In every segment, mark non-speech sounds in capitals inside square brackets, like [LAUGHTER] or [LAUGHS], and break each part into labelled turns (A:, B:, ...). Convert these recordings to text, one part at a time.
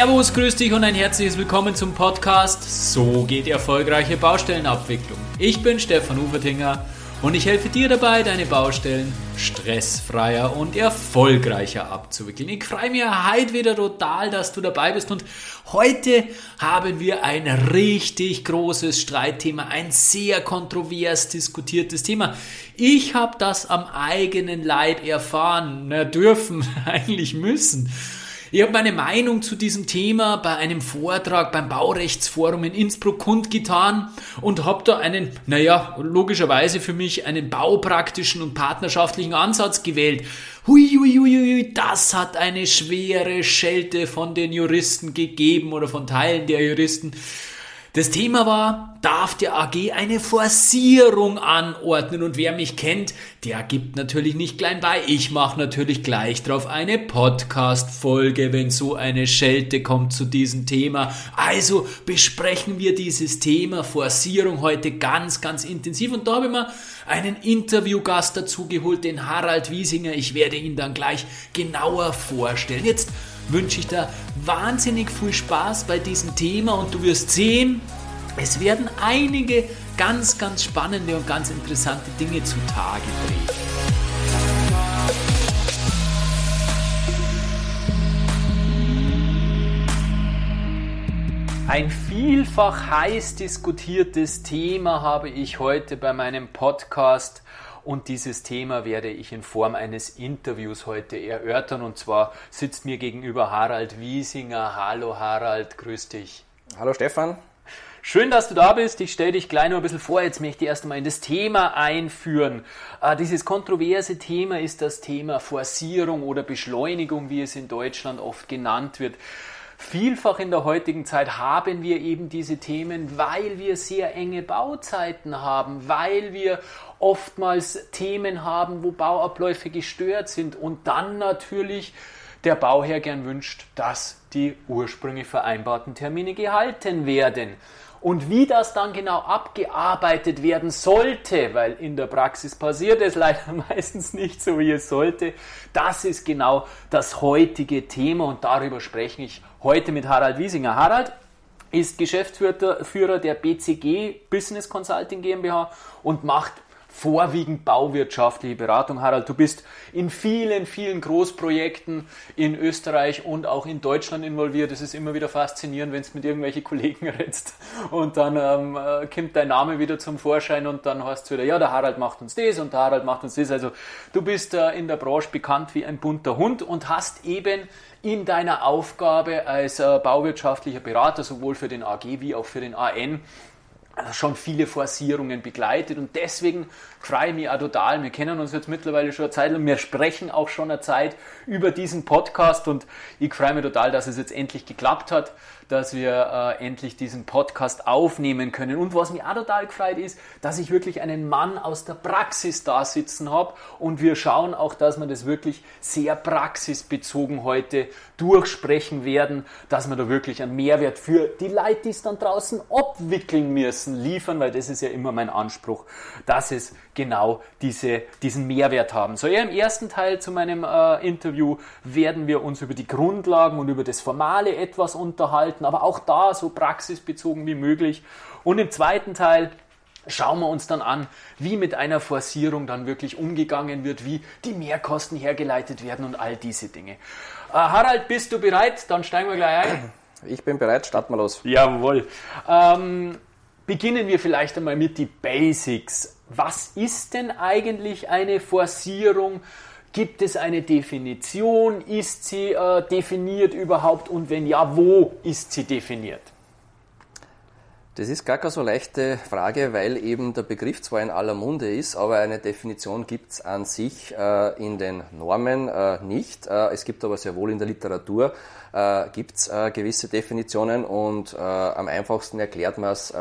A: Servus, grüß dich und ein herzliches Willkommen zum Podcast So geht erfolgreiche Baustellenabwicklung. Ich bin Stefan Ufertinger und ich helfe dir dabei, deine Baustellen stressfreier und erfolgreicher abzuwickeln. Ich freue mich heute wieder total, dass du dabei bist und heute haben wir ein richtig großes Streitthema, ein sehr kontrovers diskutiertes Thema. Ich habe das am eigenen Leib erfahren, na, dürfen, [LAUGHS] eigentlich müssen. Ich habe meine Meinung zu diesem Thema bei einem Vortrag beim Baurechtsforum in Innsbruck kundgetan und habe da einen, naja, logischerweise für mich einen baupraktischen und partnerschaftlichen Ansatz gewählt. Hui, hui, hui, hui, das hat eine schwere Schelte von den Juristen gegeben oder von Teilen der Juristen. Das Thema war, darf der AG eine Forcierung anordnen? Und wer mich kennt, der gibt natürlich nicht klein bei. Ich mache natürlich gleich drauf eine Podcast-Folge, wenn so eine Schelte kommt zu diesem Thema. Also besprechen wir dieses Thema Forcierung heute ganz, ganz intensiv. Und da habe ich mir einen Interviewgast dazu geholt, den Harald Wiesinger. Ich werde ihn dann gleich genauer vorstellen. Jetzt wünsche ich dir wahnsinnig viel Spaß bei diesem Thema und du wirst sehen, es werden einige ganz, ganz spannende und ganz interessante Dinge zutage treten. Ein vielfach heiß diskutiertes Thema habe ich heute bei meinem Podcast und dieses Thema werde ich in Form eines Interviews heute erörtern. Und zwar sitzt mir gegenüber Harald Wiesinger. Hallo Harald, grüß dich.
B: Hallo Stefan.
A: Schön, dass du da bist. Ich stelle dich gleich noch ein bisschen vor. Jetzt möchte ich erst einmal in das Thema einführen. Äh, dieses kontroverse Thema ist das Thema Forcierung oder Beschleunigung, wie es in Deutschland oft genannt wird. Vielfach in der heutigen Zeit haben wir eben diese Themen, weil wir sehr enge Bauzeiten haben, weil wir oftmals Themen haben, wo Bauabläufe gestört sind und dann natürlich der Bauherr gern wünscht, dass die ursprünglich vereinbarten Termine gehalten werden. Und wie das dann genau abgearbeitet werden sollte, weil in der Praxis passiert es [LAUGHS] leider meistens nicht so, wie es sollte, das ist genau das heutige Thema und darüber spreche ich heute mit Harald Wiesinger. Harald ist Geschäftsführer der BCG Business Consulting GmbH und macht vorwiegend bauwirtschaftliche Beratung. Harald, du bist in vielen, vielen Großprojekten in Österreich und auch in Deutschland involviert. Es ist immer wieder faszinierend, wenn du mit irgendwelchen [LAUGHS] Kollegen redest und dann ähm, äh, kommt dein Name wieder zum Vorschein und dann hast du wieder, ja, der Harald macht uns das und der Harald macht uns das. Also du bist äh, in der Branche bekannt wie ein bunter Hund und hast eben in deiner Aufgabe als äh, bauwirtschaftlicher Berater sowohl für den AG wie auch für den AN schon viele Forcierungen begleitet. Und deswegen freue ich mich auch total. Wir kennen uns jetzt mittlerweile schon eine Zeit und wir sprechen auch schon eine Zeit über diesen Podcast. Und ich freue mich total, dass es jetzt endlich geklappt hat dass wir äh, endlich diesen Podcast aufnehmen können. Und was mich auch total gefreut ist, dass ich wirklich einen Mann aus der Praxis da sitzen habe und wir schauen auch, dass wir das wirklich sehr praxisbezogen heute durchsprechen werden, dass wir da wirklich einen Mehrwert für die Leute, die es dann draußen abwickeln müssen, liefern, weil das ist ja immer mein Anspruch, dass es genau diese, diesen Mehrwert haben. So, eher im ersten Teil zu meinem äh, Interview werden wir uns über die Grundlagen und über das Formale etwas unterhalten, aber auch da so praxisbezogen wie möglich. Und im zweiten Teil schauen wir uns dann an, wie mit einer Forcierung dann wirklich umgegangen wird, wie die Mehrkosten hergeleitet werden und all diese Dinge. Äh, Harald, bist du bereit? Dann steigen wir gleich ein.
B: Ich bin bereit, starten wir los.
A: Jawohl. Ähm, beginnen wir vielleicht einmal mit die Basics was ist denn eigentlich eine Forcierung? Gibt es eine Definition? Ist sie äh, definiert überhaupt? Und wenn ja, wo ist sie definiert?
B: Das ist gar keine so leichte Frage, weil eben der Begriff zwar in aller Munde ist, aber eine Definition gibt es an sich äh, in den Normen äh, nicht. Äh, es gibt aber sehr wohl in der Literatur äh, gibt's, äh, gewisse Definitionen und äh, am einfachsten erklärt man es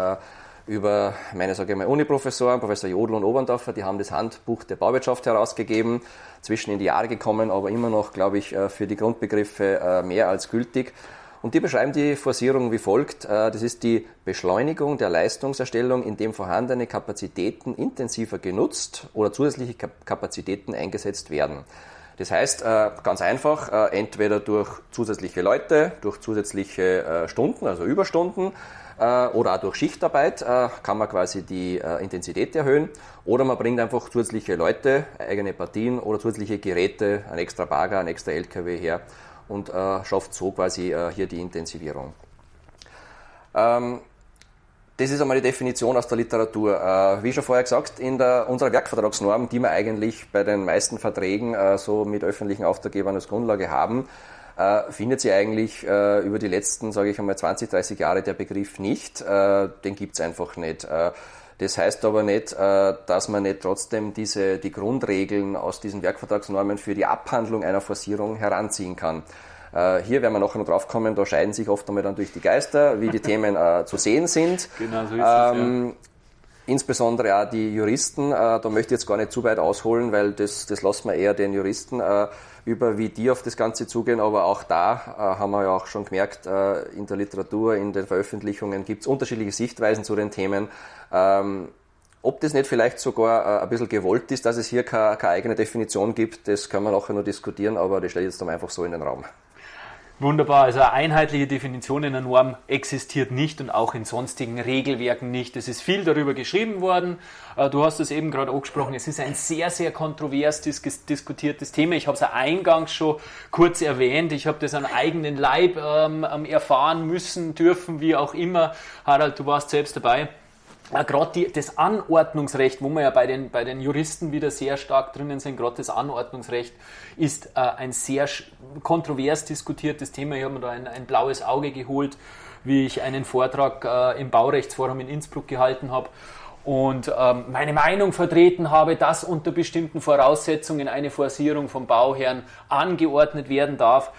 B: über meine, sage ich mal, Uniprofessoren, Professor Jodl und Oberndorfer, die haben das Handbuch der Bauwirtschaft herausgegeben, zwischen in die Jahre gekommen, aber immer noch, glaube ich, äh, für die Grundbegriffe äh, mehr als gültig. Und die beschreiben die Forcierung wie folgt. Äh, das ist die Beschleunigung der Leistungserstellung, indem vorhandene Kapazitäten intensiver genutzt oder zusätzliche Kapazitäten eingesetzt werden. Das heißt, ganz einfach, entweder durch zusätzliche Leute, durch zusätzliche Stunden, also Überstunden, oder auch durch Schichtarbeit kann man quasi die Intensität erhöhen. Oder man bringt einfach zusätzliche Leute, eigene Partien oder zusätzliche Geräte, ein extra Bagger, ein extra LKW her und schafft so quasi hier die Intensivierung. Ähm, das ist einmal die Definition aus der Literatur. Äh, wie schon vorher gesagt, in der, unserer Werkvertragsnorm, die wir eigentlich bei den meisten Verträgen äh, so mit öffentlichen Auftraggebern als Grundlage haben, äh, findet sie eigentlich über die letzten, sage ich einmal, 20, 30 Jahre der Begriff nicht. den gibt es einfach nicht. Das heißt aber nicht, dass man nicht trotzdem diese, die Grundregeln aus diesen Werkvertragsnormen für die Abhandlung einer Forcierung heranziehen kann. Äh, hier werden wir nachher noch drauf kommen, da scheiden sich oft einmal dann durch die Geister, wie die Themen äh, zu sehen sind. [LAUGHS] Genau, so ist ähm, es, ja. Insbesondere auch die Juristen, äh, da möchte ich jetzt gar nicht zu weit ausholen, weil das, das lassen wir eher den Juristen äh, über, wie die auf das Ganze zugehen. Aber auch da äh, haben wir ja auch schon gemerkt, äh, in der Literatur, in den Veröffentlichungen gibt es unterschiedliche Sichtweisen zu den Themen. Ähm, ob das nicht vielleicht sogar äh, ein bisschen gewollt ist, dass es hier keine, keine eigene Definition gibt, das können wir nachher noch diskutieren, aber das stelle ich jetzt einfach so in den Raum.
A: Wunderbar, also eine einheitliche Definition in der Norm existiert nicht und auch in sonstigen Regelwerken nicht. Es ist viel darüber geschrieben worden. Äh, du hast es eben gerade angesprochen, es ist ein sehr, sehr kontrovers dis diskutiertes Thema. Ich habe es eingangs schon kurz erwähnt. Ich habe das an eigenen Leib ähm, erfahren müssen, dürfen, wie auch immer. Harald, du warst selbst dabei gerade das Anordnungsrecht, wo wir ja bei den, bei den Juristen wieder sehr stark drinnen sind, gerade das Anordnungsrecht ist äh, ein sehr kontrovers diskutiertes Thema. Ich habe mir da ein, ein, blaues Auge geholt, wie ich einen Vortrag äh, im Baurechtsforum in Innsbruck gehalten habe und ähm, meine Meinung vertreten habe, dass unter bestimmten Voraussetzungen eine Forcierung vom Bauherrn angeordnet werden darf.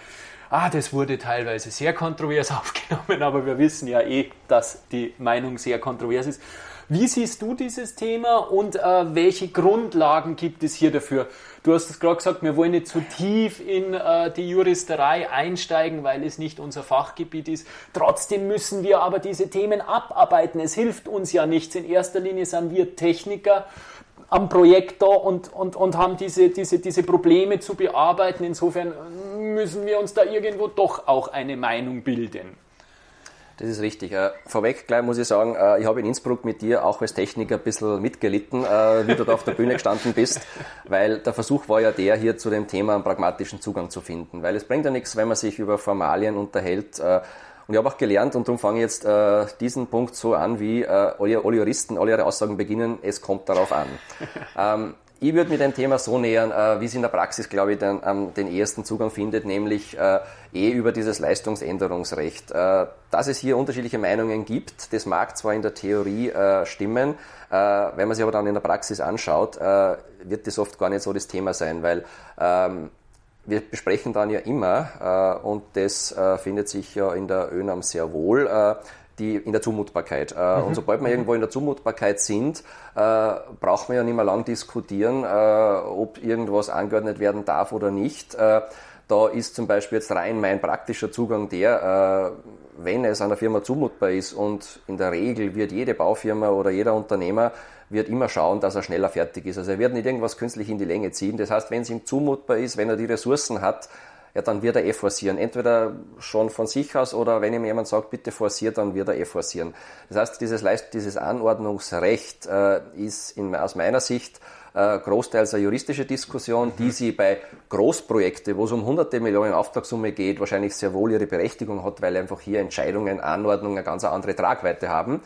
A: Ah, das wurde teilweise sehr kontrovers [LAUGHS] aufgenommen, aber wir wissen ja eh, dass die Meinung sehr kontrovers ist. Wie siehst du dieses Thema und äh, welche Grundlagen gibt es hier dafür? Du hast es gerade gesagt, wir wollen nicht zu tief in äh, die Juristerei einsteigen, weil es nicht unser Fachgebiet ist. Trotzdem müssen wir aber diese Themen abarbeiten. Es hilft uns ja nichts. In erster Linie sind wir Techniker am Projekt da und, und, und haben diese, diese, diese Probleme zu bearbeiten. Insofern müssen wir uns da irgendwo doch auch eine Meinung bilden.
B: Das ist richtig. Äh, vorweg gleich muss ich sagen, äh, ich habe in Innsbruck mit dir auch als Techniker ein bisschen mitgelitten, äh, wie du da auf der Bühne gestanden bist, weil der Versuch war ja der, hier zu dem Thema einen pragmatischen Zugang zu finden. Weil es bringt ja nichts, wenn man sich über Formalien unterhält und ich habe auch gelernt, und darum fange ich jetzt äh, diesen Punkt so an, wie äh, alle, alle Juristen alle ihre Aussagen beginnen, es kommt darauf an. [LAUGHS] ähm, ich würde mit dem Thema so nähern, äh, wie es in der Praxis, glaube ich, den, ähm, den ehesten Zugang findet, nämlich äh, eh über dieses Leistungsänderungsrecht. Äh, dass es hier unterschiedliche Meinungen gibt, das mag zwar in der Theorie äh, stimmen, äh, wenn man sich aber dann in der Praxis anschaut, äh, wird das oft gar nicht so das Thema sein, weil ähm, wir besprechen dann ja immer, äh, und das äh, findet sich ja in der ÖNAM sehr wohl, äh, die, in der Zumutbarkeit. Äh, mhm. Und sobald wir mhm. irgendwo in der Zumutbarkeit sind, äh, braucht man ja nicht mehr lang diskutieren, äh, ob irgendwas angeordnet werden darf oder nicht. Da ist zum Beispiel jetzt rein mein praktischer Zugang der, wenn es einer Firma zumutbar ist und in der Regel wird jede Baufirma oder jeder Unternehmer wird immer schauen, dass er schneller fertig ist. Also er wird nicht irgendwas künstlich in die Länge ziehen. Das heißt, wenn es ihm zumutbar ist, wenn er die Ressourcen hat, ja, dann wird er eh forcieren. Entweder schon von sich aus oder wenn ihm jemand sagt, bitte forciert, dann wird er eh forcieren. Das heißt, dieses, dieses Anordnungsrecht äh, ist in, aus meiner Sicht äh, großteils eine juristische Diskussion, mhm. die sie bei Großprojekten, wo es um hunderte Millionen Auftragssumme geht, wahrscheinlich sehr wohl ihre Berechtigung hat, weil einfach hier Entscheidungen, Anordnungen eine ganz andere Tragweite haben.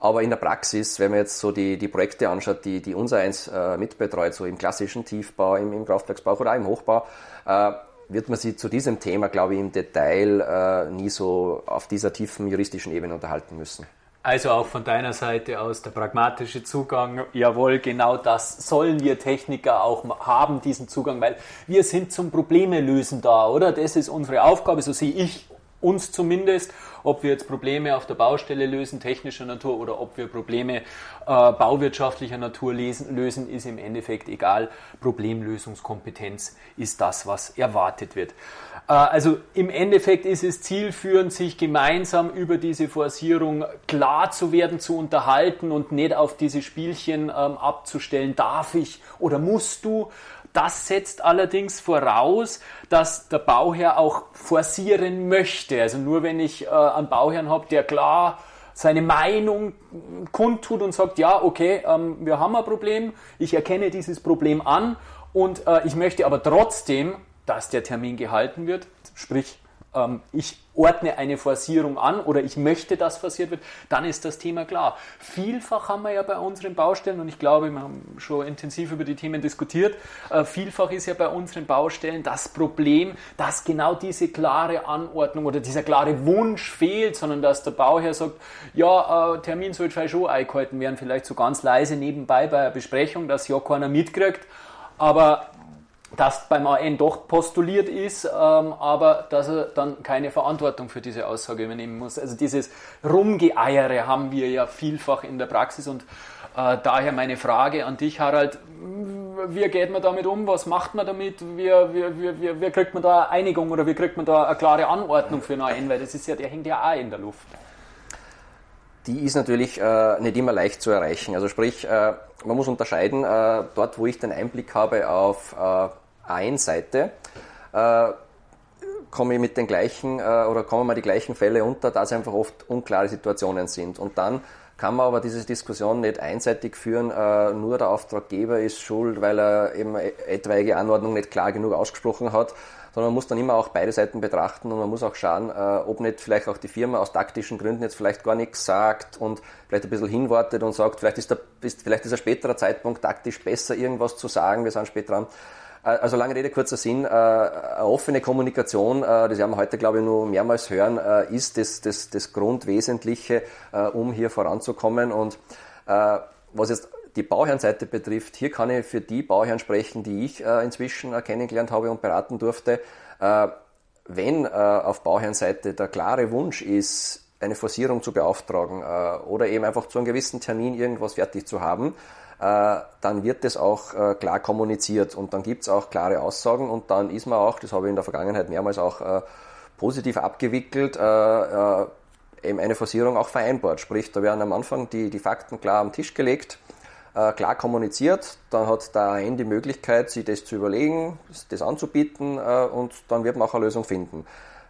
B: Aber in der Praxis, wenn man jetzt so die, die Projekte anschaut, die, die unser eins äh, mitbetreut, so im klassischen Tiefbau, im, im Kraftwerksbau oder auch im Hochbau, äh, wird man sich zu diesem Thema, glaube ich, im Detail äh, nie so auf dieser tiefen juristischen Ebene unterhalten müssen.
A: Also auch von deiner Seite aus der pragmatische Zugang, jawohl, genau das sollen wir Techniker auch haben, diesen Zugang, weil wir sind zum Probleme lösen da, oder? Das ist unsere Aufgabe, so sehe ich uns zumindest, ob wir jetzt Probleme auf der Baustelle lösen, technischer Natur, oder ob wir Probleme äh, bauwirtschaftlicher Natur lesen, lösen, ist im Endeffekt egal. Problemlösungskompetenz ist das, was erwartet wird. Äh, also im Endeffekt ist es zielführend, sich gemeinsam über diese Forcierung klar zu werden, zu unterhalten und nicht auf diese Spielchen ähm, abzustellen, darf ich oder musst du, Das setzt allerdings voraus, dass der Bauherr auch forcieren möchte. Also nur wenn ich äh, einen Bauherrn habe, der klar seine Meinung kundtut und sagt, ja, okay, ähm, wir haben ein Problem, ich erkenne dieses Problem an und äh, ich möchte aber trotzdem, dass der Termin gehalten wird, sprich ähm, ich ordne eine Forcierung an oder ich möchte, dass forciert wird, dann ist das Thema klar. Vielfach haben wir ja bei unseren Baustellen, und ich glaube, wir haben schon intensiv über die Themen diskutiert, äh, vielfach ist ja bei unseren Baustellen das Problem, dass genau diese klare Anordnung oder dieser klare Wunsch fehlt, sondern dass der Bauherr sagt, ja, äh, Termin soll schon eingehalten werden, vielleicht so ganz leise nebenbei bei einer Besprechung, dass ja keiner mitkriegt, aber das beim AN doch postuliert ist, ähm, aber dass er dann keine Verantwortung für diese Aussage übernehmen muss. Also dieses Rumgeeiere haben wir ja vielfach in der Praxis und äh, daher meine Frage an dich, Harald, wie geht man damit um? Was macht man damit? Wie, wie, wie, wie kriegt man da eine Einigung oder wie kriegt man da eine klare Anordnung für einen AN? Weil das ist ja, der hängt ja auch in der Luft.
B: Die ist natürlich äh, nicht immer leicht zu erreichen. Also sprich, äh, man muss unterscheiden, äh, dort wo ich den Einblick habe auf A1-Seite, äh, komme ich mit den gleichen äh, oder kommen mal die gleichen Fälle unter, da es einfach oft unklare Situationen sind. Und dann kann man aber diese Diskussion nicht einseitig führen, äh, nur der Auftraggeber ist schuld, weil er eben etwaige Anordnung nicht klar genug ausgesprochen hat, sondern man muss dann immer auch beide Seiten betrachten und man muss auch schauen, äh, ob nicht vielleicht auch die Firma aus taktischen Gründen jetzt vielleicht gar nichts sagt und vielleicht ein bisschen hinwartet und sagt, vielleicht ist, der, ist, vielleicht ist ein späterer Zeitpunkt taktisch besser, irgendwas zu sagen, wir sind später dran. Äh, also lange Rede, kurzer Sinn, äh, eine offene Kommunikation, das werden wir heute, glaube ich, nur mehrmals hören, ist das, das, das Grundwesentliche, um hier voranzukommen. Und was jetzt die Bauherrenseite betrifft, hier kann ich für die Bauherren sprechen, die ich äh, inzwischen äh, kennengelernt habe und beraten durfte. Äh, wenn äh, auf Bauherrenseite der klare Wunsch ist, eine Forcierung zu beauftragen äh, oder eben einfach zu einem gewissen Termin irgendwas fertig zu haben, äh, dann wird das auch klar kommuniziert und dann gibt es auch klare Aussagen und dann ist man auch, das habe ich in der Vergangenheit mehrmals auch positiv abgewickelt, eben eine Forcierung auch vereinbart. Sprich, da werden am Anfang die, die Fakten klar am Tisch gelegt äh, klar kommuniziert, dann hat der AN die Möglichkeit, sich das zu überlegen, das anzubieten äh, und dann wird man auch eine Lösung finden.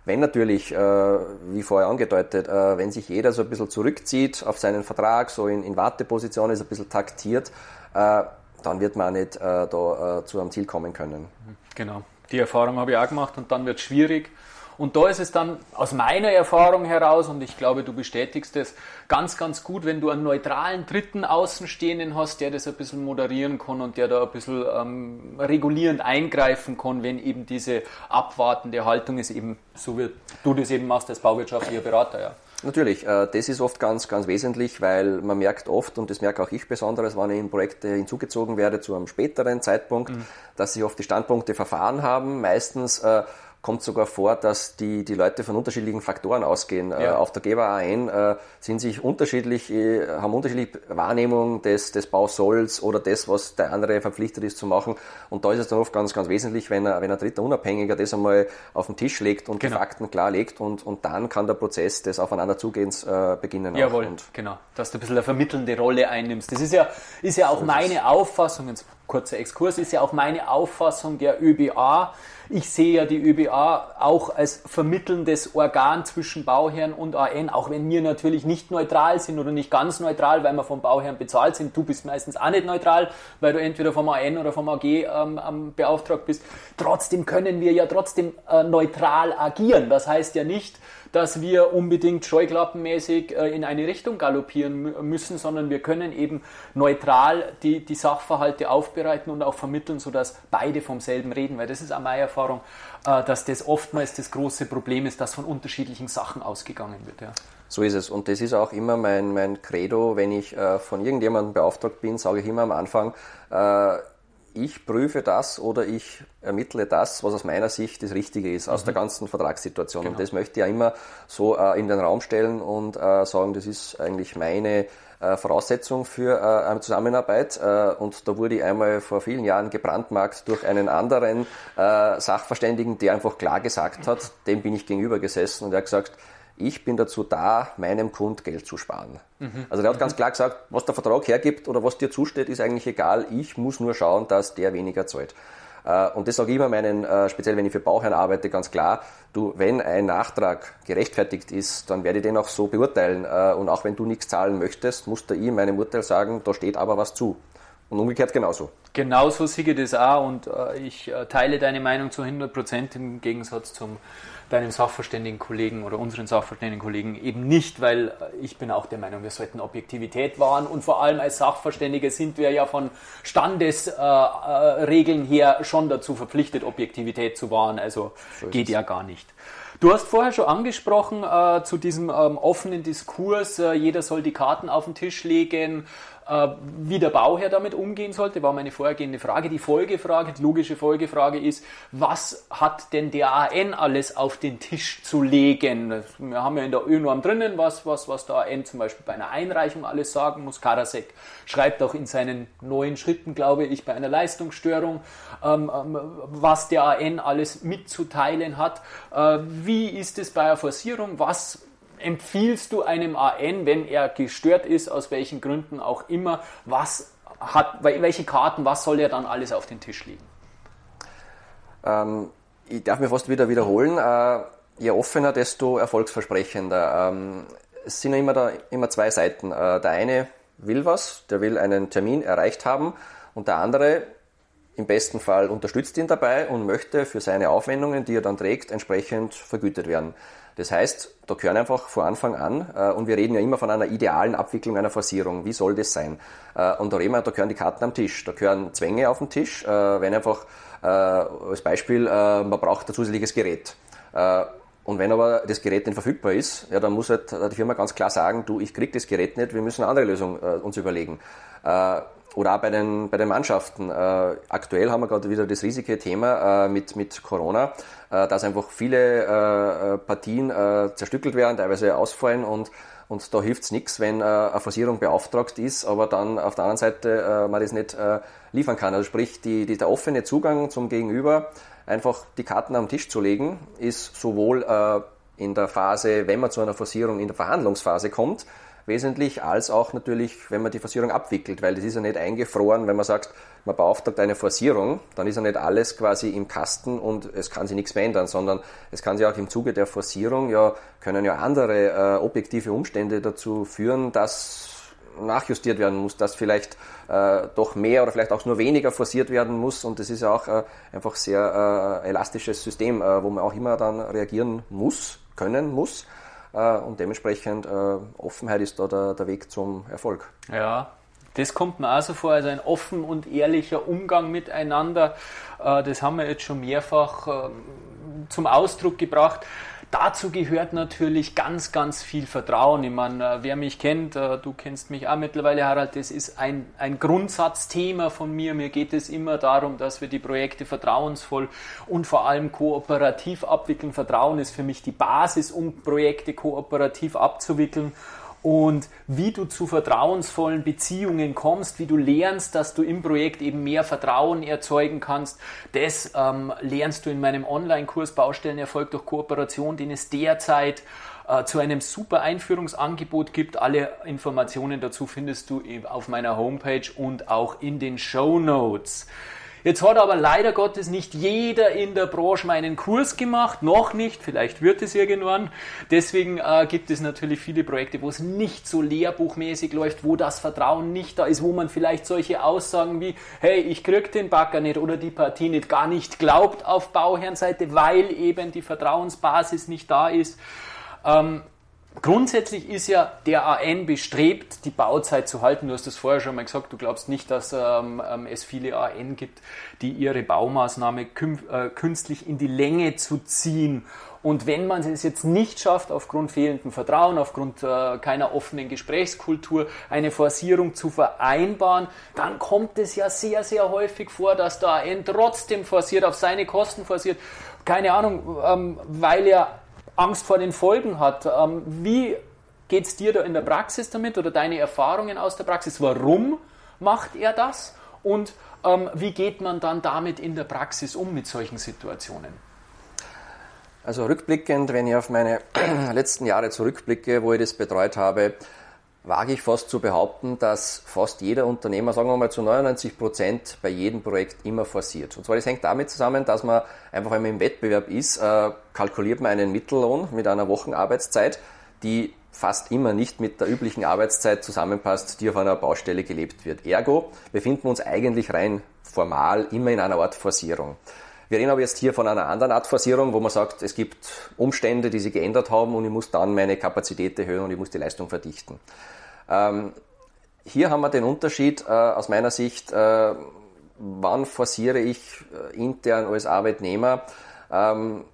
B: Wenn natürlich, äh, wie vorher angedeutet, wenn sich jeder so ein bisschen zurückzieht auf seinen Vertrag, so in, in Warteposition ist, ein bisschen taktiert, dann wird man nicht da zu einem Ziel kommen können.
A: Genau. Die Erfahrung habe ich auch gemacht und dann wird es schwierig. Und da ist es dann aus meiner Erfahrung heraus, und ich glaube, du bestätigst es, ganz, ganz gut, wenn du einen neutralen dritten Außenstehenden hast, der das ein bisschen moderieren kann und der da ein bisschen ähm, regulierend eingreifen kann, wenn eben diese abwartende Haltung ist, eben so wie du das eben machst als bauwirtschaftlicher Berater. Ja.
B: Natürlich, äh, das ist oft ganz, ganz wesentlich, weil man merkt oft, und das merke auch ich besonders, wenn ich in Projekte hinzugezogen werde zu einem späteren Zeitpunkt, mhm. dass sich oft die Standpunkte verfahren haben. Meistens äh, kommt sogar vor, dass die, die Leute von unterschiedlichen Faktoren ausgehen. Ja. Äh, Auftraggeber ein äh, sind sich unterschiedlich, äh, haben unterschiedliche Wahrnehmung des, des Bausolls oder des, was der andere verpflichtet ist zu machen. Und da ist es dann oft ganz, ganz wesentlich, wenn er, wenn ein dritter Unabhängiger das einmal auf den Tisch legt und genau. die Fakten klarlegt und, und dann kann der Prozess des Aufeinanderzugehens äh, beginnen.
A: Jawohl, und genau. Dass du ein bisschen eine vermittelnde Rolle einnimmst. Das ist ja, ist ja auch so meine Auffassung, jetzt kurzer Exkurs, ist ja auch meine Auffassung der ÖBA, ich sehe ja die ÖBA auch als vermittelndes Organ zwischen Bauherren und AN, auch wenn wir natürlich nicht neutral sind oder nicht ganz neutral, weil wir vom Bauherrn bezahlt sind. Du bist meistens auch nicht neutral, weil du entweder vom AN oder vom AG ähm, beauftragt bist. Trotzdem können wir ja trotzdem äh, neutral agieren. Das heißt ja nicht, dass wir unbedingt scheuklappenmäßig äh, in eine Richtung galoppieren müssen, sondern wir können eben neutral die, die Sachverhalte aufbereiten und auch vermitteln, sodass beide vom selben reden, weil das ist auch meine Erfahrung, äh, dass das oftmals das große Problem ist, dass von unterschiedlichen Sachen ausgegangen wird. Ja.
B: So ist es. Und das ist auch immer mein, mein Credo, wenn ich äh, von irgendjemandem beauftragt bin, sage ich immer am Anfang, ich prüfe das oder ich ermittle das, was aus meiner Sicht das Richtige ist, aus mhm. der ganzen Vertragssituation. Genau. Und das möchte ich ja immer so äh, in den Raum stellen und äh, sagen, das ist eigentlich meine äh, Voraussetzung für äh, eine Zusammenarbeit. Äh, und da wurde ich einmal vor vielen Jahren gebrandmarkt durch einen anderen äh, Sachverständigen, der einfach klar gesagt hat, dem bin ich gegenüber gesessen und er hat gesagt, ich bin dazu da, meinem Kund Geld zu sparen. Mhm. Also der hat mhm. ganz klar gesagt, was der Vertrag hergibt oder was dir zusteht, ist eigentlich egal. Ich muss nur schauen, dass der weniger zahlt. Äh, und das sage ich immer meinen, äh, speziell wenn ich für Bauherren arbeite, ganz klar, du, wenn ein Nachtrag gerechtfertigt ist, dann werde ich den auch so beurteilen. Äh, und auch wenn du nichts zahlen möchtest, muss da ich in meinem Urteil sagen, da steht aber was zu. Und umgekehrt genauso.
A: Genauso ich das auch und ich teile deine Meinung zu 100 Prozent im Gegensatz zum deinen sachverständigen Kollegen oder unseren sachverständigen Kollegen eben nicht, weil ich bin auch der Meinung, wir sollten Objektivität wahren und vor allem als Sachverständige sind wir ja von Standesregeln äh, her schon dazu verpflichtet, Objektivität zu wahren. Also so geht ja gar nicht. Du hast vorher schon angesprochen äh, zu diesem ähm, offenen Diskurs, äh, jeder soll die Karten auf den Tisch legen, äh, wie der Bauherr damit umgehen sollte, war meine vorhergehende Frage. Die Folgefrage, die logische Folgefrage ist, was hat denn der AN alles auf den Tisch zu legen? Wir haben ja in der ÖNorm drinnen, was, was, was der AN zum Beispiel bei einer Einreichung alles sagen muss. Karasek schreibt auch in seinen neuen Schritten, glaube ich, bei einer Leistungsstörung, ähm, ähm, was der AN alles mitzuteilen hat. Äh, wie ist es bei einer Forcierung? Was empfiehlst du einem AN, wenn er gestört ist, aus welchen Gründen auch immer, was hat, welche Karten, was soll er dann alles auf den Tisch legen?
B: Ähm, ich darf mir fast wieder wiederholen, äh, je offener, desto erfolgsversprechender. Ähm, es sind ja immer, da, immer zwei Seiten. Äh, der eine will was, der will einen Termin erreicht haben und der andere im besten Fall unterstützt ihn dabei und möchte für seine Aufwendungen, die er dann trägt, entsprechend vergütet werden. Das heißt, da gehören einfach von Anfang an, äh, und wir reden ja immer von einer idealen Abwicklung einer Forcierung, wie soll das sein? Äh, und da reden wir, da gehören die Karten am Tisch, da gehören Zwänge auf dem Tisch, äh, wenn einfach als Beispiel, man braucht ein zusätzliches Gerät. Und wenn aber das Gerät nicht verfügbar ist, ja, dann muss halt die Firma ganz klar sagen, du, ich krieg das Gerät nicht, wir müssen eine andere Lösung uns überlegen. Oder auch bei den, bei den Mannschaften. Äh, aktuell haben wir gerade wieder das riesige Thema äh, mit, mit Corona, äh, dass einfach viele äh, äh, Partien äh, zerstückelt werden, teilweise ausfallen und, und da hilft es nichts, wenn eine Versicherung beauftragt ist, aber dann auf der anderen Seite man das nicht liefern kann. Also sprich, die, die, der offene Zugang zum Gegenüber, einfach die Karten am Tisch zu legen, ist sowohl in der Phase, wenn man zu einer Versicherung in der Verhandlungsphase kommt, wesentlich, als auch natürlich, wenn man die Forcierung abwickelt, weil das ist ja nicht eingefroren, wenn man sagt, man beauftragt eine Forcierung, dann ist ja nicht alles quasi im Kasten und es kann sich nichts mehr ändern, sondern es kann sich auch im Zuge der Forcierung ja, können ja andere äh, objektive Umstände dazu führen, dass nachjustiert werden muss, dass vielleicht äh, doch mehr oder vielleicht auch nur weniger forciert werden muss. Und das ist ja auch äh, einfach sehr äh, elastisches System, äh, wo man auch immer dann reagieren muss, können muss. Äh, und dementsprechend äh, Offenheit ist da der, der Weg zum Erfolg.
A: Ja, das kommt mir auch so vor, also ein offen und ehrlicher Umgang miteinander. Äh, das haben wir jetzt schon mehrfach ähm, zum Ausdruck gebracht. Dazu gehört natürlich ganz, ganz viel Vertrauen. Ich meine, äh, wer mich kennt, äh, du kennst mich auch mittlerweile, Harald, das ist ein, ein Grundsatzthema von mir. Mir geht es immer darum, dass wir die Projekte vertrauensvoll und vor allem kooperativ abwickeln. Vertrauen ist für mich die Basis, um Projekte kooperativ abzuwickeln und wie du zu vertrauensvollen Beziehungen kommst, wie du lernst, dass du im Projekt eben mehr Vertrauen erzeugen kannst. Das ähm, lernst du in meinem Online-Kurs Baustellenerfolg durch Kooperation, den es derzeit äh, zu einem super Einführungsangebot gibt. Alle Informationen dazu findest du auf meiner Homepage und auch in den Show Notes. Jetzt hat aber leider Gottes nicht jeder in der Branche meinen Kurs gemacht, noch nicht, vielleicht wird es irgendwann. Deswegen äh, gibt es natürlich viele Projekte, wo es nicht so lehrbuchmäßig läuft, wo das Vertrauen nicht da ist, wo man vielleicht solche Aussagen wie, hey, ich krieg den Bagger nicht oder die Partie nicht gar nicht glaubt auf Bauherrenseite, weil eben die Vertrauensbasis nicht da ist. Ähm, Grundsätzlich ist ja der AN bestrebt, die Bauzeit zu halten. Du hast es vorher schon mal gesagt, du glaubst nicht, dass ähm, ähm es viele AN gibt, die ihre Baumaßnahme äh, künstlich in die Länge zu ziehen. Und wenn man es jetzt nicht schafft, aufgrund fehlendem Vertrauen, aufgrund äh, keiner offenen Gesprächskultur, eine Forcierung zu vereinbaren, dann kommt es ja sehr, sehr häufig vor, dass der AN trotzdem forciert, auf seine Kosten forciert. Keine Ahnung, ähm, weil er Angst vor den Folgen hat. Ähm, wie geht es dir da in der Praxis damit oder deine Erfahrungen aus der Praxis? Warum macht er das? Und ähm, wie geht man dann damit in der Praxis um mit solchen Situationen?
B: Also rückblickend, wenn ich auf meine [CLEARS THROAT] letzten Jahre zurückblicke, wo ich das betreut habe, wage ich fast zu behaupten, dass fast jeder Unternehmer, sagen wir mal zu 99 Prozent, bei jedem Projekt immer forciert. Und zwar, das hängt damit zusammen, dass man einfach, wenn man im Wettbewerb ist, äh, kalkuliert man einen Mittellohn mit einer Wochenarbeitszeit, die fast immer nicht mit der üblichen Arbeitszeit zusammenpasst, die auf einer Baustelle gelebt wird. Ergo befinden wir uns eigentlich rein formal immer in einer Art Forcierung. Wir reden aber jetzt hier von einer anderen Art Forcierung, wo man sagt, es gibt Umstände, die sich geändert haben und ich muss dann meine Kapazität erhöhen und ich muss die Leistung verdichten. Ähm, hier haben wir den Unterschied äh, aus meiner Sicht, äh, wann forciere ich äh, intern als Arbeitnehmer. Ähm,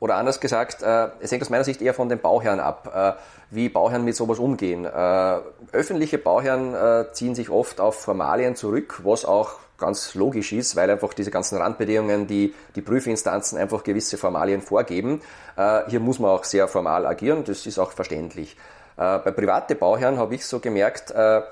B: oder anders gesagt, äh, es hängt aus meiner Sicht eher von den Bauherren ab, äh, wie Bauherren mit sowas umgehen. Äh, öffentliche Bauherren ziehen sich oft auf Formalien zurück, was auch ganz logisch ist, weil einfach diese ganzen Randbedingungen, die die Prüfinstanzen einfach gewisse Formalien vorgeben. Hier muss man auch sehr formal agieren, das ist auch verständlich. Bei private Bauherren habe ich so gemerkt, da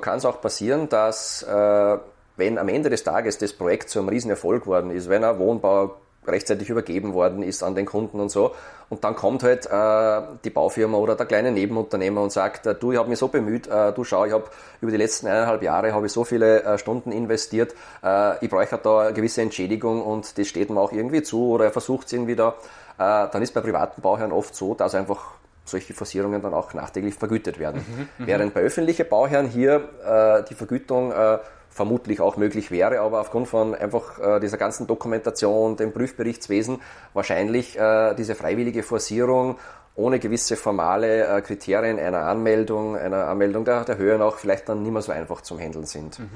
B: kann es auch passieren, dass wenn am Ende des Tages das Projekt zu einem Riesenerfolg geworden ist, wenn ein Wohnbau rechtzeitig übergeben worden ist an den Kunden und so. Und dann kommt halt äh, die Baufirma oder der kleine Nebenunternehmer und sagt, äh, du, ich habe mich so bemüht, äh, du schau, ich habe über die letzten eineinhalb Jahre habe ich so viele äh, Stunden investiert, äh, ich brauche da eine gewisse Entschädigung und das steht mir auch irgendwie zu oder er versucht es irgendwie da. Äh, dann ist bei privaten Bauherren oft so, dass einfach solche Forcierungen dann auch nachträglich vergütet werden. Mhm, mhm. Während bei öffentlichen Bauherren hier äh, die Vergütung äh, vermutlich auch möglich wäre, aber aufgrund von einfach äh, dieser ganzen Dokumentation, dem Prüfberichtswesen, wahrscheinlich äh, diese freiwillige Forcierung ohne gewisse formale äh, Kriterien einer Anmeldung, einer Anmeldung der, der Höhe auch vielleicht dann nicht mehr so einfach zum Handeln sind. Mhm.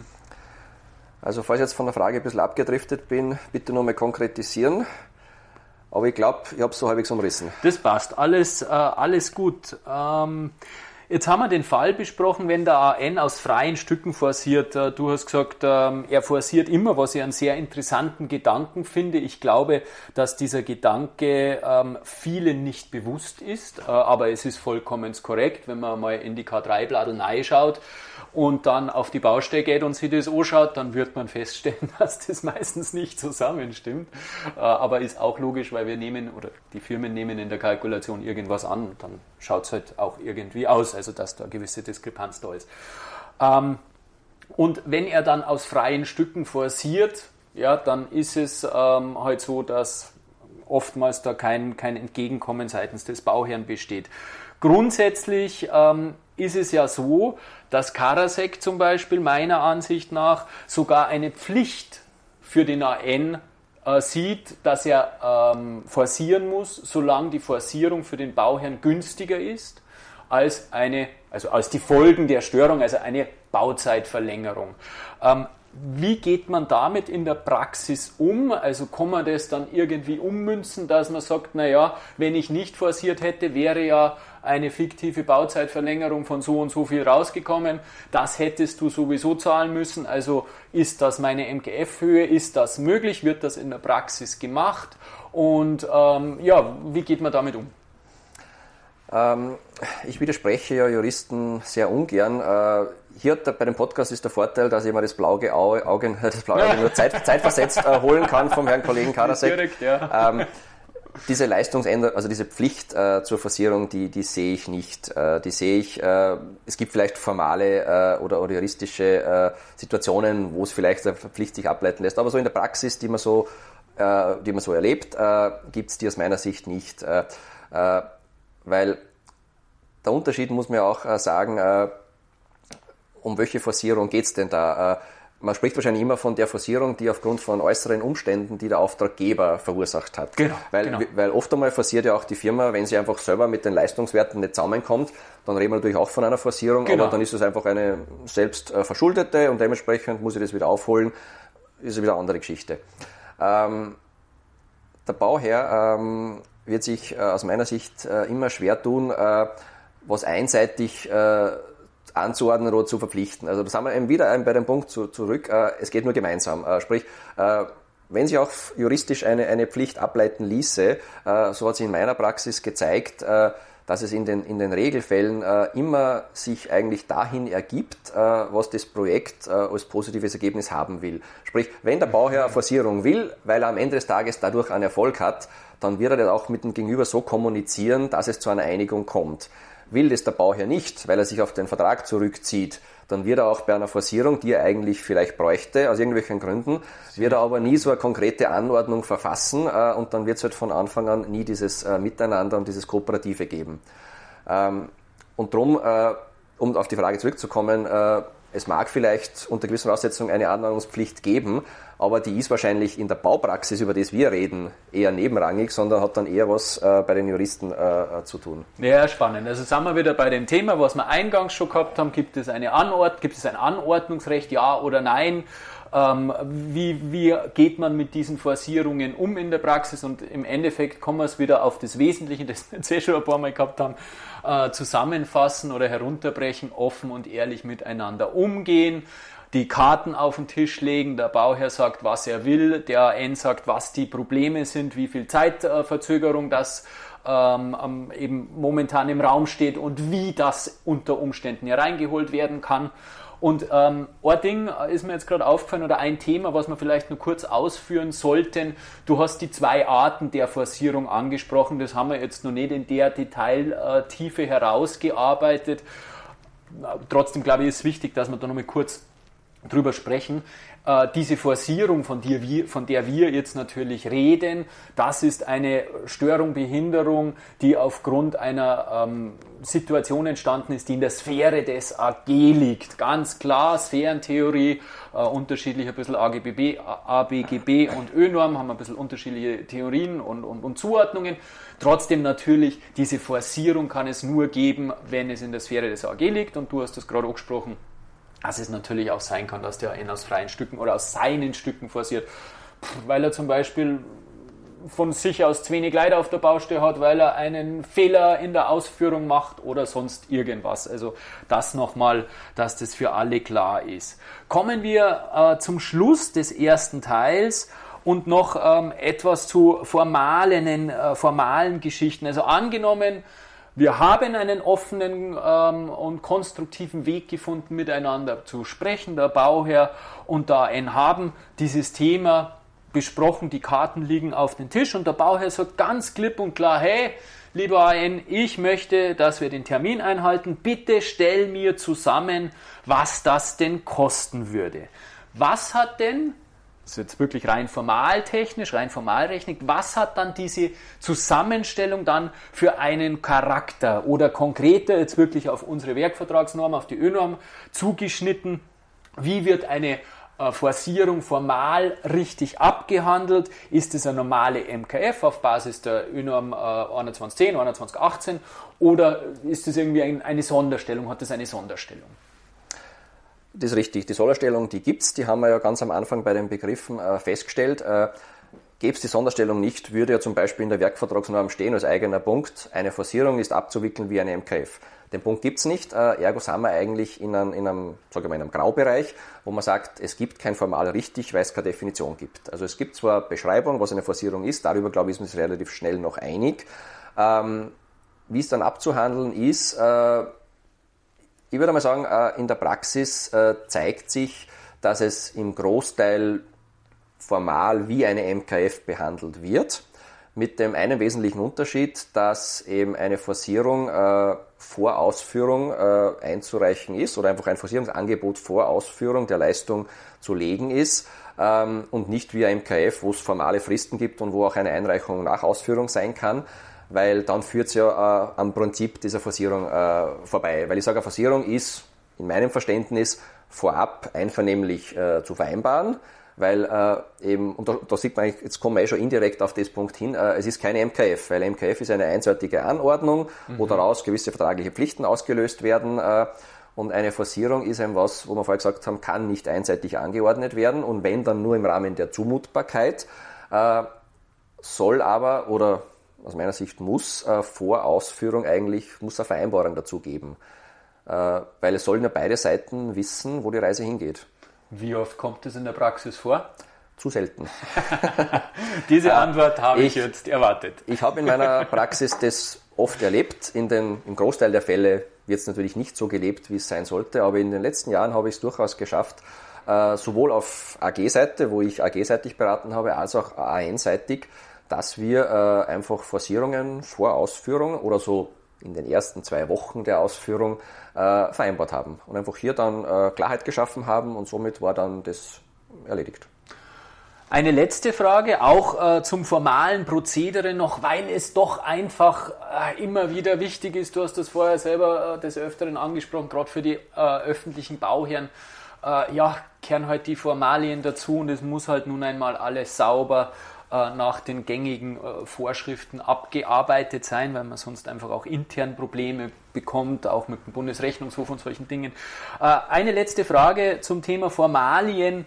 B: Also falls ich jetzt von der Frage ein bisschen abgedriftet bin, bitte nochmal konkretisieren. Aber ich glaube, ich habe es so halbwegs umrissen.
A: Das passt, alles, äh, alles gut. Ähm Jetzt haben wir den Fall besprochen, wenn der AN aus freien Stücken forciert. Äh, du hast gesagt, ähm, er forciert immer, was ich einen sehr interessanten Gedanken finde. Ich glaube, dass dieser Gedanke ähm, vielen nicht bewusst ist, äh, aber es ist vollkommen korrekt, wenn man mal in die K3-Bladel schaut und dann auf die Baustelle geht und sich das anschaut, dann wird man feststellen, [LAUGHS] dass das meistens nicht zusammenstimmt. Äh, aber ist auch logisch, weil wir nehmen oder die Firmen nehmen in der Kalkulation irgendwas an dann schaut es halt auch irgendwie aus, also dass da eine gewisse Diskrepanz da ist. Ähm, und wenn er dann aus freien Stücken forciert, ja, dann ist es ähm, halt so, dass oftmals da kein, kein Entgegenkommen seitens des Bauherrn besteht. Grundsätzlich ähm, ist es ja so, dass Karasek zum Beispiel meiner Ansicht nach sogar eine Pflicht für den AN äh, sieht, dass er ähm, forcieren muss, solange die Forcierung für den Bauherrn günstiger ist als eine, also als die Folgen der Störung, also eine Bauzeitverlängerung. Ähm, wie geht man damit in der Praxis um? Also kann man das dann irgendwie ummünzen, dass man sagt, naja, wenn ich nicht forciert hätte, wäre ja eine fiktive Bauzeitverlängerung von so und so viel rausgekommen. Das hättest du sowieso zahlen müssen. Also ist das meine MGF-Höhe? Ist das möglich? Wird das in der Praxis gemacht? Und ähm, ja, wie geht man damit um?
B: Ähm, ich widerspreche ja Juristen sehr ungern. Äh, hier bei dem Podcast ist der Vorteil, dass ich mir das blaue Auge, [LAUGHS] das blaue Auge nur Zeit, zeitversetzt äh, holen kann vom Herrn Kollegen Karasek. Direkt, ja. Ähm, diese Leistungsänderung, also diese Pflicht äh, zur Versierung, die, die sehe ich nicht. Äh, die sehe ich, äh, es gibt vielleicht formale äh, oder, oder juristische äh, Situationen, wo es vielleicht eine Pflicht sich ableiten lässt, aber so in der Praxis, die man so, äh, die man so erlebt, gibt es die aus meiner Sicht nicht. weil der Unterschied muss man ja auch sagen, um welche Forcierung geht es denn da? Man spricht wahrscheinlich immer von der Forcierung, die aufgrund von äußeren Umständen, die der Auftraggeber verursacht hat. Genau, weil, genau. weil oft einmal forciert ja auch die Firma, wenn sie einfach selber mit den Leistungswerten nicht zusammenkommt, dann reden wir natürlich auch von einer Forcierung, genau. aber dann ist es einfach eine selbst äh, verschuldete und dementsprechend muss ich das wieder aufholen, ist wieder eine andere Geschichte. Ähm, der Bauherr ähm, wird sich äh, aus meiner Sicht äh, immer schwer tun, äh, was einseitig äh, anzuordnen oder zu verpflichten. Also da sind wir eben wieder bei dem Punkt zu, zurück, äh, es geht nur gemeinsam. Äh, sprich, äh, wenn sich auch juristisch eine, eine Pflicht ableiten ließe, äh, so hat sich in meiner Praxis gezeigt, äh, dass es in den, in den Regelfällen äh, immer sich eigentlich dahin ergibt, was das Projekt als positives Ergebnis haben will. Sprich, wenn der Bauherr Forcierung will, weil er am Ende des Tages dadurch einen Erfolg hat, dann wird er das auch mit dem Gegenüber so kommunizieren, dass es zu einer Einigung kommt. Will das der Bauherr nicht, weil er sich auf den Vertrag zurückzieht, dann wird er auch bei einer Forcierung, die er eigentlich vielleicht bräuchte, aus irgendwelchen Gründen, wird er aber nie so eine konkrete Anordnung verfassen äh, und dann wird es halt von Anfang an nie dieses äh, Miteinander und dieses Kooperative geben. Ähm, und darum, äh, um auf die Frage zurückzukommen, äh, es mag vielleicht unter gewissen Voraussetzungen eine Anordnungspflicht geben, aber die ist wahrscheinlich in der Baupraxis, über das wir reden, eher nebenrangig, sondern hat dann eher was äh, bei den Juristen äh, äh, zu tun.
A: Ja, spannend. Also sind wir wieder bei dem Thema, was wir eingangs schon gehabt haben. Gibt es, eine Anord gibt es ein Anordnungsrecht, ja oder nein? Ähm, wie, wie geht man mit diesen Forcierungen um in der Praxis? Und im Endeffekt kommen wir es wieder auf das Wesentliche, [LAUGHS] das wir jetzt eh schon ein paar Mal gehabt haben, äh, zusammenfassen oder herunterbrechen, offen und ehrlich miteinander umgehen die Karten auf den Tisch legen, der Bauherr sagt, was er will, der AN sagt, was die Probleme sind, wie viel Zeitverzögerung das ähm, eben momentan im Raum steht und wie das unter Umständen hereingeholt werden kann. Und ähm, ein Ding ist mir jetzt gerade aufgefallen oder ein Thema, was wir vielleicht nur kurz ausführen sollten. Du hast die zwei Arten der Forcierung angesprochen. Das haben wir jetzt noch nicht in der Detailtiefe herausgearbeitet. Trotzdem glaube ich, ist wichtig, dass wir da nochmal kurz drüber sprechen. Äh, diese Forcierung, von der, wir, von der wir jetzt natürlich reden, das ist eine Störung, Behinderung, die aufgrund einer ähm, Situation entstanden ist, die in der Sphäre des AG liegt. Ganz klar, Sphärentheorie, äh, unterschiedlich ein bisschen AGBB, ABGB und ÖNorm haben ein bisschen unterschiedliche Theorien und, und, und Zuordnungen. Trotzdem natürlich, diese Forcierung kann es nur geben, wenn es in der Sphäre des AG liegt und du hast das gerade angesprochen, dass es natürlich auch sein kann, dass der einen aus freien Stücken oder aus seinen Stücken forciert, weil er zum Beispiel von sich aus zu wenig Leute auf der Baustelle hat, weil er einen Fehler in der Ausführung macht oder sonst irgendwas. Also das nochmal, dass das für alle klar ist. Kommen wir äh, zum Schluss des ersten Teils und noch ähm, etwas zu formalen, äh, formalen Geschichten. Also angenommen, wir haben einen offenen ähm, und konstruktiven Weg gefunden, miteinander zu sprechen, der Bauherr und der AN haben dieses Thema besprochen, die Karten liegen auf dem Tisch und der Bauherr sagt ganz klipp und klar, hey, lieber AN, ich möchte, dass wir den Termin einhalten, bitte stell mir zusammen, was das denn kosten würde. Was hat denn ist jetzt wirklich rein formaltechnisch, rein formalrechnik, was hat dann diese Zusammenstellung dann für einen Charakter oder konkreter jetzt wirklich auf unsere Werkvertragsnorm, auf die ÖNorm zugeschnitten? Wie wird eine äh, Forcierung formal richtig abgehandelt? Ist es eine normale MKF auf Basis der ÖNorm äh, 2110, 2118 oder ist es irgendwie ein, eine Sonderstellung? Hat es eine Sonderstellung?
B: Das ist richtig. Die Sonderstellung, die gibt's. Die haben wir ja ganz am Anfang bei den Begriffen äh, festgestellt. Äh, Gäbe es die Sonderstellung nicht, würde ja zum Beispiel in der Werkvertragsnorm stehen als eigener Punkt, eine Forcierung ist abzuwickeln wie eine MKF. Den Punkt gibt's nicht, äh, ergo sind wir eigentlich in einem, in einem, sag ich mal, in einem Graubereich, wo man sagt, es gibt kein formal richtig, weil es keine Definition gibt. Also es gibt zwar Beschreibung, was eine Forcierung ist, darüber glaube ich, ist man sich relativ schnell noch einig. Ähm, wie es dann abzuhandeln ist, äh, ich würde mal sagen, äh, in der Praxis äh, zeigt sich, dass es im Großteil formal wie eine MKF behandelt wird, mit dem einen wesentlichen Unterschied, dass eben eine Forcierung äh, vor Ausführung einzureichen ist oder einfach ein Forcierungsangebot vor Ausführung der Leistung zu legen ist ähm, und nicht wie ein MKF, wo es formale Fristen gibt und wo auch eine Einreichung nach Ausführung sein kann weil dann führt es ja äh, am Prinzip dieser Forcierung äh, vorbei. Weil ich sage, eine Forcierung ist in meinem Verständnis vorab einvernehmlich äh, zu vereinbaren, weil äh, eben, und da, da, sieht man, jetzt kommen wir eh schon indirekt auf das Punkt hin, äh, es ist keine MKF, weil MKF ist eine einseitige Anordnung, mhm. wo daraus gewisse vertragliche Pflichten ausgelöst werden. Äh, und eine Forcierung ist ein was, wo wir vorher gesagt haben, kann nicht einseitig angeordnet werden und wenn dann nur im Rahmen der Zumutbarkeit, soll aber oder aus meiner Sicht muss äh, vor Ausführung eigentlich muss eine Vereinbarung dazu geben. Äh, weil es sollen ja beide Seiten wissen, wo die Reise hingeht.
A: Wie oft kommt es in der Praxis vor?
B: Zu selten. [LAUGHS]
A: Diese äh, Antwort habe ich, ich, jetzt erwartet.
B: Ich habe in meiner Praxis das oft erlebt. In den, Im Großteil der Fälle wird es natürlich nicht so gelebt, wie es sein sollte, aber in den letzten Jahren habe ich es durchaus geschafft, äh, sowohl auf AG-Seite, wo ich AG-seitig beraten habe, als auch AN-seitig dass wir äh, einfach Forcierungen vor Ausführung oder so in den ersten zwei Wochen der Ausführung äh, vereinbart haben und einfach hier dann äh, Klarheit geschaffen haben und somit war dann das erledigt.
A: Eine letzte Frage, auch äh, zum formalen Prozedere noch, weil es doch einfach äh, immer wieder wichtig ist. Du hast das vorher selber äh, des Öfteren angesprochen, gerade für die äh, öffentlichen Bauherren. Äh, ja, kehren halt die Formalien dazu und es muss halt nun einmal alles sauber nach den gängigen Vorschriften abgearbeitet sein, weil man sonst einfach auch intern Probleme bekommt, auch mit dem Bundesrechnungshof und solchen Dingen. Eine letzte Frage zum Thema Formalien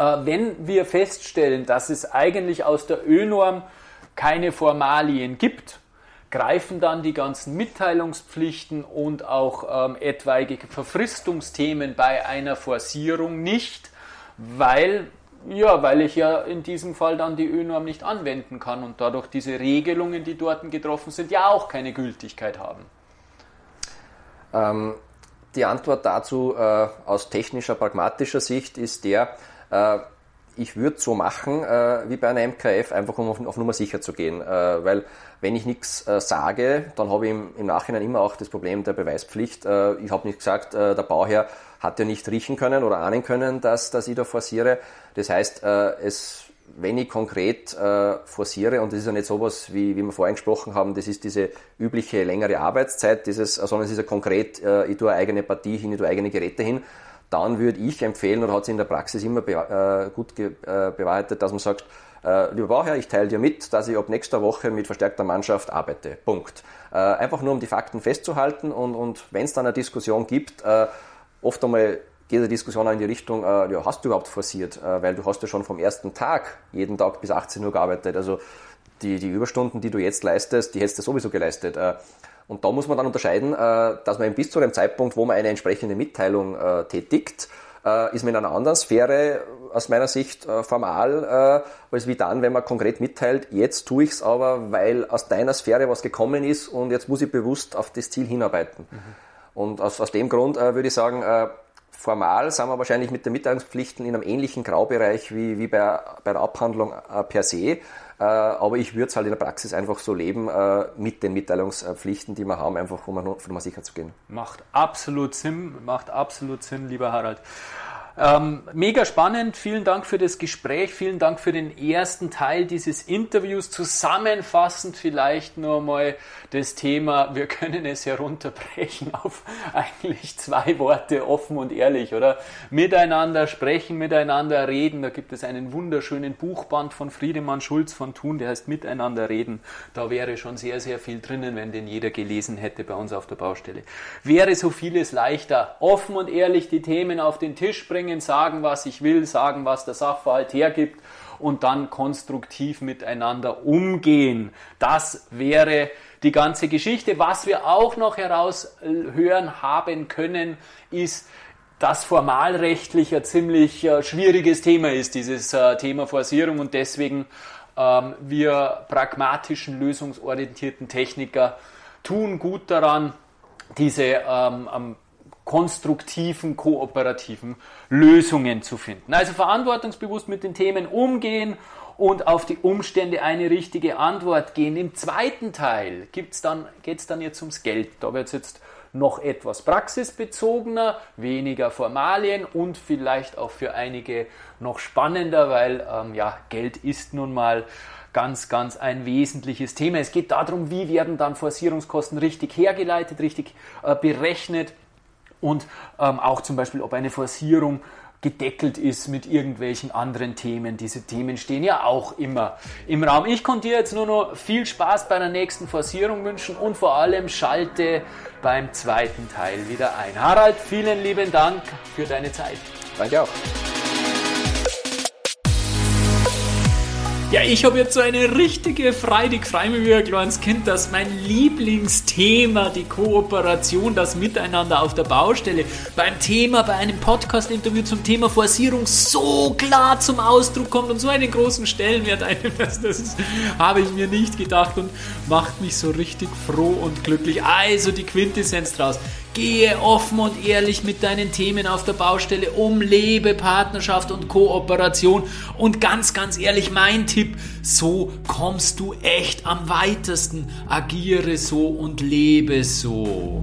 A: äh, wenn wir feststellen, dass es eigentlich aus der ÖNorm keine Formalien gibt, greifen dann die ganzen Mitteilungspflichten und auch ähm, etwaige Verfristungsthemen bei einer Forcierung nicht, weil, ja, weil ich ja in diesem Fall dann die ÖNorm nicht anwenden kann und dadurch diese Regelungen, die dort getroffen sind, ja auch keine Gültigkeit haben.
B: Ähm, die Antwort dazu äh, aus technischer, pragmatischer Sicht ist der, äh, ich würde so machen äh, wie bei einer MKF, einfach um auf, auf Nummer sicher zu gehen. Äh, weil wenn ich nichts äh, sage, dann habe ich im, im, Nachhinein immer auch das Problem der Beweispflicht. Äh, ich habe nicht gesagt, äh, der Bauherr hat ja nicht riechen können oder ahnen können, dass, dass ich da forciere. Das heißt, es, wenn ich konkret forciere, und das ist ja nicht sowas, wie, wie wir vorhin gesprochen haben, das ist diese übliche längere Arbeitszeit, dieses, sondern es ist ja konkret, ich tue eine eigene Partie hin, ich tue eigene Geräte hin dann würde ich empfehlen, oder hat sich in der Praxis immer äh, gut äh, bewahrheitet, dass man sagt, äh, lieber Bauherr, ich teile dir mit, dass ich ab nächster Woche mit verstärkter Mannschaft arbeite. Punkt. Äh, einfach nur, um die Fakten festzuhalten und, und wenn es dann eine Diskussion gibt, äh, oft einmal geht die Diskussion auch in die Richtung, äh, ja, hast du überhaupt forciert? weil du hast ja schon vom ersten Tag jeden Tag bis 18 Uhr gearbeitet. Also die, die Überstunden, die du jetzt leistest, die hättest du sowieso geleistet. Und da muss man dann unterscheiden, äh, dass man bis zu dem Zeitpunkt, wo man eine entsprechende Mitteilung äh, tätigt, äh, ist man in einer anderen Sphäre aus meiner Sicht formal, als wie dann, wenn man konkret mitteilt, jetzt tue ich es aber, weil aus deiner Sphäre was gekommen ist und jetzt muss ich bewusst auf das Ziel hinarbeiten. Mhm. Und aus, aus dem Grund würde ich sagen, formal sind wir wahrscheinlich mit den Mitteilungspflichten in einem ähnlichen Graubereich wie, wie bei, bei der Abhandlung per se. Äh, aber ich würde es halt in der Praxis einfach so leben, äh, mit den Mitteilungspflichten, die wir haben, einfach um mal sicher zu gehen.
A: Macht absolut Sinn, macht absolut Sinn, lieber Harald. Ähm, mega spannend. Vielen Dank für das Gespräch. Vielen Dank für den ersten Teil dieses Interviews. Zusammenfassend vielleicht nur mal das Thema. Wir können es herunterbrechen auf [LAUGHS] eigentlich zwei Worte, offen und ehrlich, oder? Miteinander sprechen, miteinander reden. Da gibt es einen wunderschönen Buchband von Friedemann Schulz von Thun, der heißt Miteinander reden. Da wäre schon sehr, sehr viel drinnen, wenn den jeder gelesen hätte bei uns auf der Baustelle. Wäre so vieles leichter. Offen und ehrlich die Themen auf den Tisch bringen bringen, sagen, was ich will, sagen, was der Sachverhalt hergibt und dann konstruktiv miteinander umgehen. Das wäre die ganze Geschichte. Was wir auch noch heraushören haben können, ist, dass formalrechtlich ein ziemlich äh, schwieriges Thema ist, dieses äh, Thema Forcierung und deswegen ähm, wir pragmatischen, lösungsorientierten Techniker tun gut daran, diese ähm, konstruktiven, kooperativen Lösungen zu finden. Also verantwortungsbewusst mit den Themen umgehen und auf die Umstände eine richtige Antwort gehen. Im zweiten Teil dann, geht es dann jetzt ums Geld. Da wird es jetzt noch etwas praxisbezogener, weniger Formalien und vielleicht auch für einige noch spannender, weil ähm, ja, Geld ist nun mal ganz, ganz ein wesentliches Thema. Es geht darum, wie werden dann Forcierungskosten richtig hergeleitet, richtig äh, berechnet und ähm, auch zum Beispiel, ob eine Forcierung gedeckelt ist mit irgendwelchen anderen Themen. Diese Themen stehen ja auch immer im Raum. Ich konnte dir jetzt nur noch viel Spaß bei der nächsten Forcierung wünschen und vor allem schalte beim zweiten Teil wieder ein. Harald, vielen lieben Dank für deine Zeit.
B: Danke auch.
A: Ja, ich habe jetzt so eine richtige Freude gefreut wie ein kleines Kind, dass mein Lieblingsthema, die Kooperation, das Miteinander auf der Baustelle, beim Thema, bei einem Podcast-Interview zum Thema Forcierung so klar zum Ausdruck kommt und so einen großen Stellenwert einnimmt. Das, das habe ich mir nicht gedacht und macht mich so richtig froh und glücklich. Also die Quintessenz draus Gehe offen und ehrlich mit deinen Themen auf der Baustelle um, lebe Partnerschaft und Kooperation. Und ganz, ganz ehrlich, mein Tipp, so kommst du echt am weitesten. Agiere so und lebe so.